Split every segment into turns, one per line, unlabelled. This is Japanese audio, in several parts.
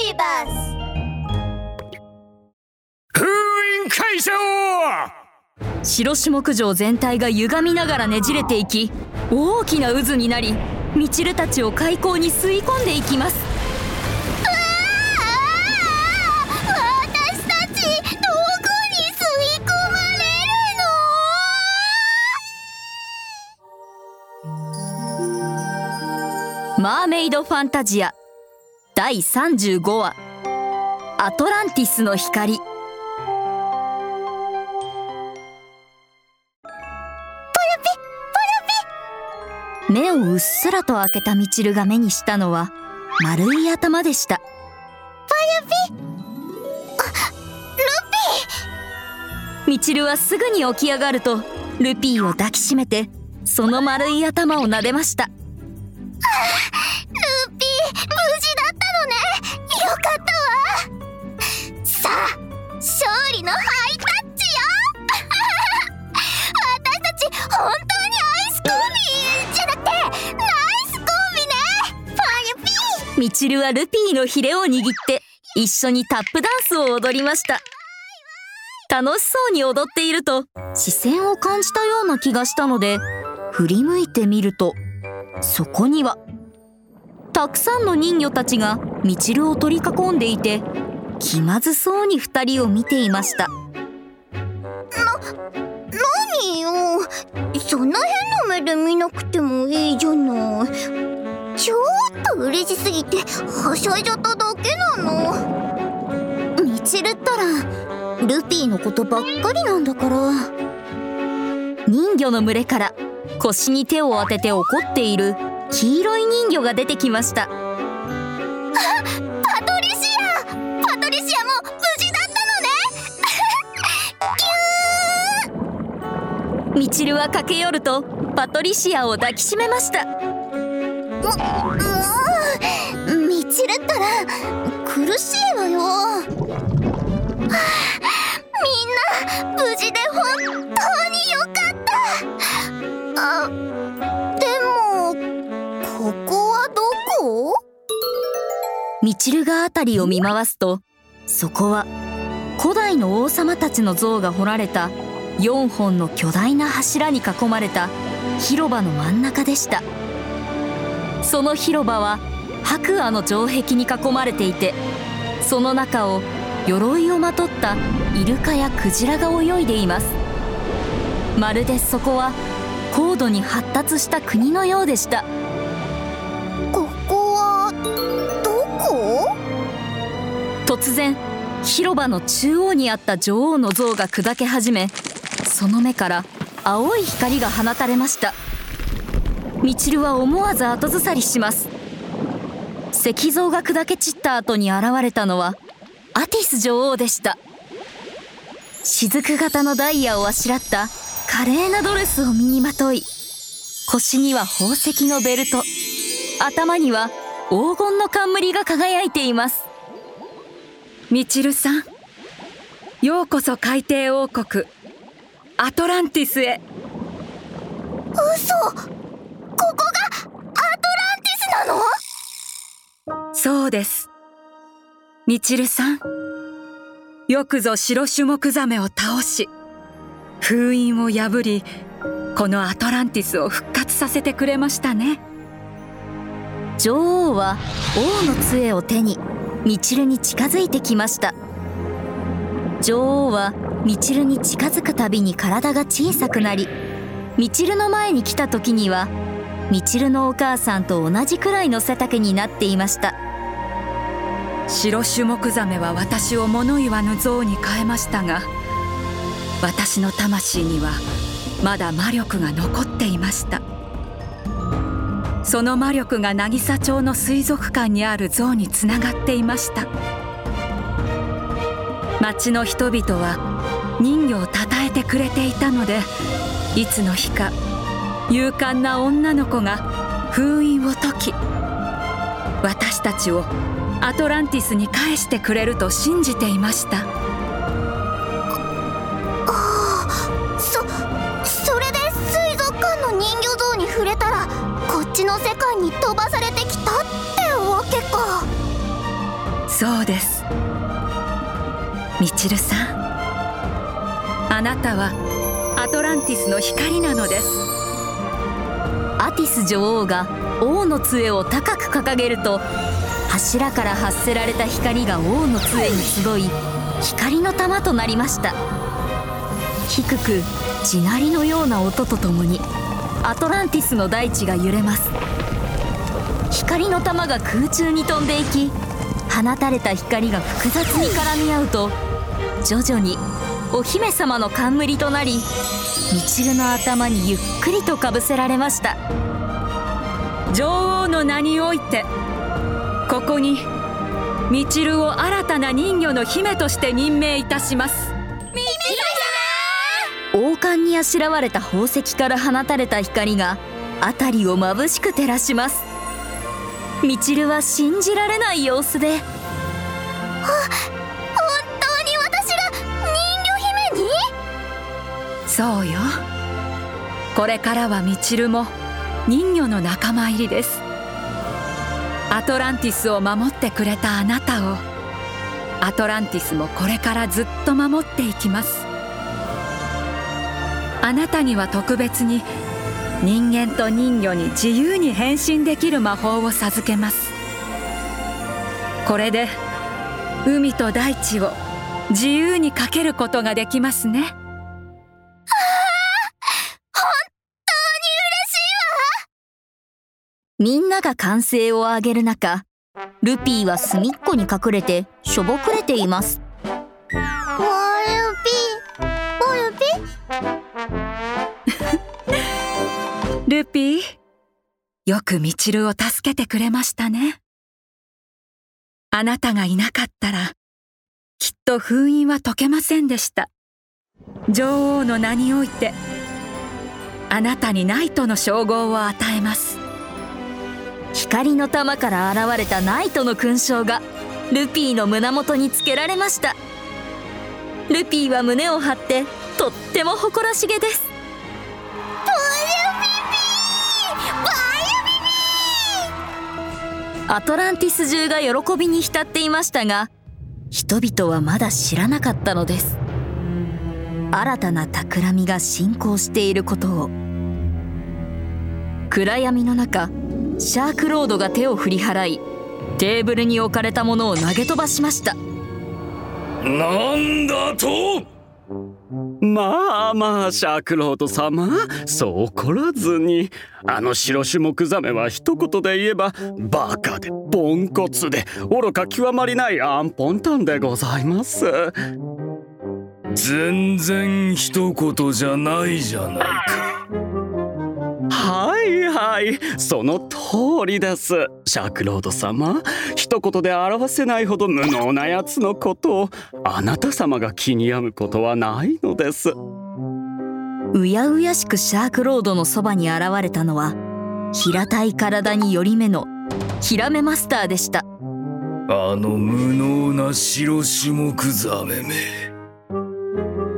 ビバス
封印解消
白種目場全体が歪みながらねじれていき大きな渦になりミチルたちを海溝に吸い込んでいきます。
私たちどこに吸い込まれ
マーメイドファンタジア第35話。アトランティスの光。目をうっすらと開けたミチルが目にしたのは丸い頭でした。ミチルはすぐに起き上がるとルピーを抱きしめてその丸い頭を撫でました
チ
ルはルピーのヒレを握って一緒にタップダンスを踊りました。楽しそうに踊っていると視線を感じたような気がしたので振り向いてみるとそこにはたくさんの人魚たちがミチルを取り囲んでいて気まずそうに二人を見ていました。
何よ
ピーのことばっかりなんだから。
人魚の群れから腰に手を当てて怒っている黄色い人魚が出てきました。
パトリシア！パトリシアも無事だったのね！
ミチルは駆け寄るとパトリシアを抱きしめました。
もうミチルったら苦しいわよ
ミチルが辺りを見回すとそこは古代の王様たちの像が彫られた4本の巨大な柱に囲まれた広場の真ん中でした。その広場は白亜の城壁に囲まれていてその中を鎧をまとったイルカやクジラが泳いでいます。まるでそこは高度に発達した国のようでした。突然広場の中央にあった女王の像が砕け始めその目から青い光が放たれました。ミチルは思わず後ずさりします。石像が砕け散った後に現れたのはアティス女王でした。雫型のダイヤをあしらった華麗なドレスを身にまとい腰には宝石のベルト頭には黄金の冠が輝いています。
ミチルさんようこそ海底王国アトランティスへ。
嘘ここがアトランティスなの？
そうです。ミチルさんよくぞ白種目ザメを倒し封印を破りこのアトランティスを復活させてくれましたね。
女王は王の杖を手にミチルに近づいてきました。女王はミチルに近づくたびに体が小さくなりミチルの前に来た時にはミチルのお母さんと同じくらいの背丈になっていました。
白種目ザメは私を物言わぬ像に変えましたが私の魂にはまだ魔力が残っていました。その魔力が渚町の水族館にある像につながっていました。町の人々は人魚をたたえてくれていたのでいつの日か勇敢な女の子が封印を解き私たちをアトランティスに返してくれると信じていました。
の世界に飛ばされてきたってわけか。
そうです。みちるさん。あなたはアトランティスの光なのです。
アティス女王が王の杖を高く掲げると柱から発せられた光が王の杖に集い光の玉となりました。低く地鳴りのような音とともにアトランティスの大地が揺れます。光の玉が空中に飛んでいき放たれた光が複雑に絡み合うと徐々にお姫様の冠となりみちるの頭にゆっくりとかぶせられました。
女王の名においてここにみちるを新たな人魚の姫として任命いたします。
冠にあしらわれた宝石から放たれた光が辺りを眩しく照らします。みちるは信じられない様子で。
本当に私が人魚姫に？
そうよ。これからはみちるも人魚の仲間入りです。アトランティスを守ってくれたあなたを。アトランティスもこれからずっと守っていきます。あなたには特別に人間と人魚に自由に変身できる魔法を授けます。これで海と大地を自由にかけることができますね。
みんなが歓声を上げる中ルピーは隅っこに隠れてしょぼくれています。
ルピーよくみちるを助けてくれましたね。あなたがいなかったらきっと封印は解けませんでした。女王の名においてあなたにナイトの称号を与えます。
光の玉から現れたナイトの勲章がルピーの胸元につけられました。ルピーは胸を張ってとっても誇らしげです。アトランティス中が喜びに浸っていましたが人々はまだ知らなかったのです。新たな企みが進行していることを。暗闇の中シャークロードが手を振り払いテーブルに置かれたものを投げ飛ばしました。
なんだと！
まあまあシャークロード様そう怒らずに。あの白種目ザメは一言で言えばバカでポンコツで愚か極まりないアンポンタンでございます。
全然一言じゃないじゃないか。
はい。はいその通りです。シャークロード様一言で表せないほど無能なやつのことをあなた様が気に病むことはないのです。
うやうやしくシャークロードのそばに現れたのは平たい体により目のヒラメマスターでした。
あの無能な白種目ザメめ。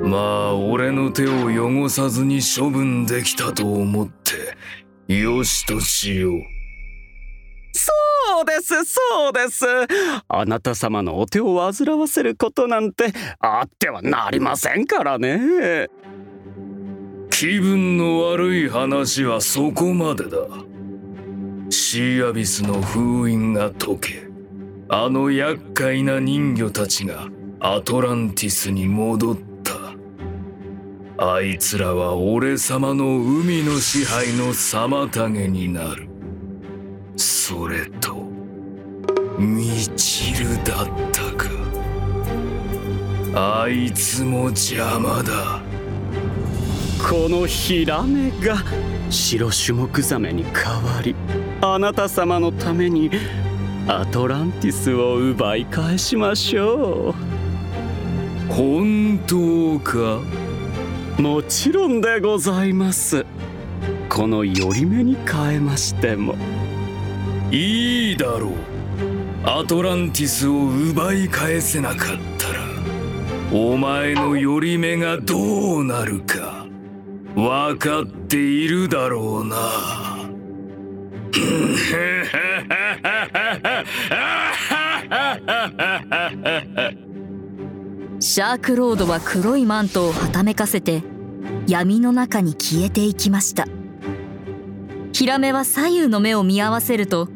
まあ俺の手を汚さずに処分できたと思ってよしとしよう。
そうですそうです。あなた様のお手を煩わせることなんてあってはなりませんからね。
気分の悪い話はそこまでだ。シーアビスの封印が解けあの厄介な人魚たちがアトランティスに戻ったあいつらは俺様の海の支配の妨げになる。それとミチルだったか。あいつも邪魔だ。
このヒラメが白種目ザメに代わりあなた様のためにアトランティスを奪い返しましょう。
本当か？
もちろんでございます。この寄り目に変えましても。
いいだろう。アトランティスを奪い返せなかったらお前の寄り目がどうなるか分かっているだろうな。
シャークロードは黒いマントをはためかせて闇の中に消えていきました。ヒラメは左右の目を見合わせると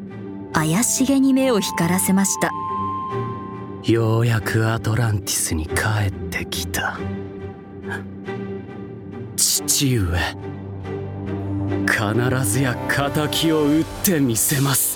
怪しげに目を光らせました。
ようやくアトランティスに帰ってきた。父上必ずや仇を討ってみせます。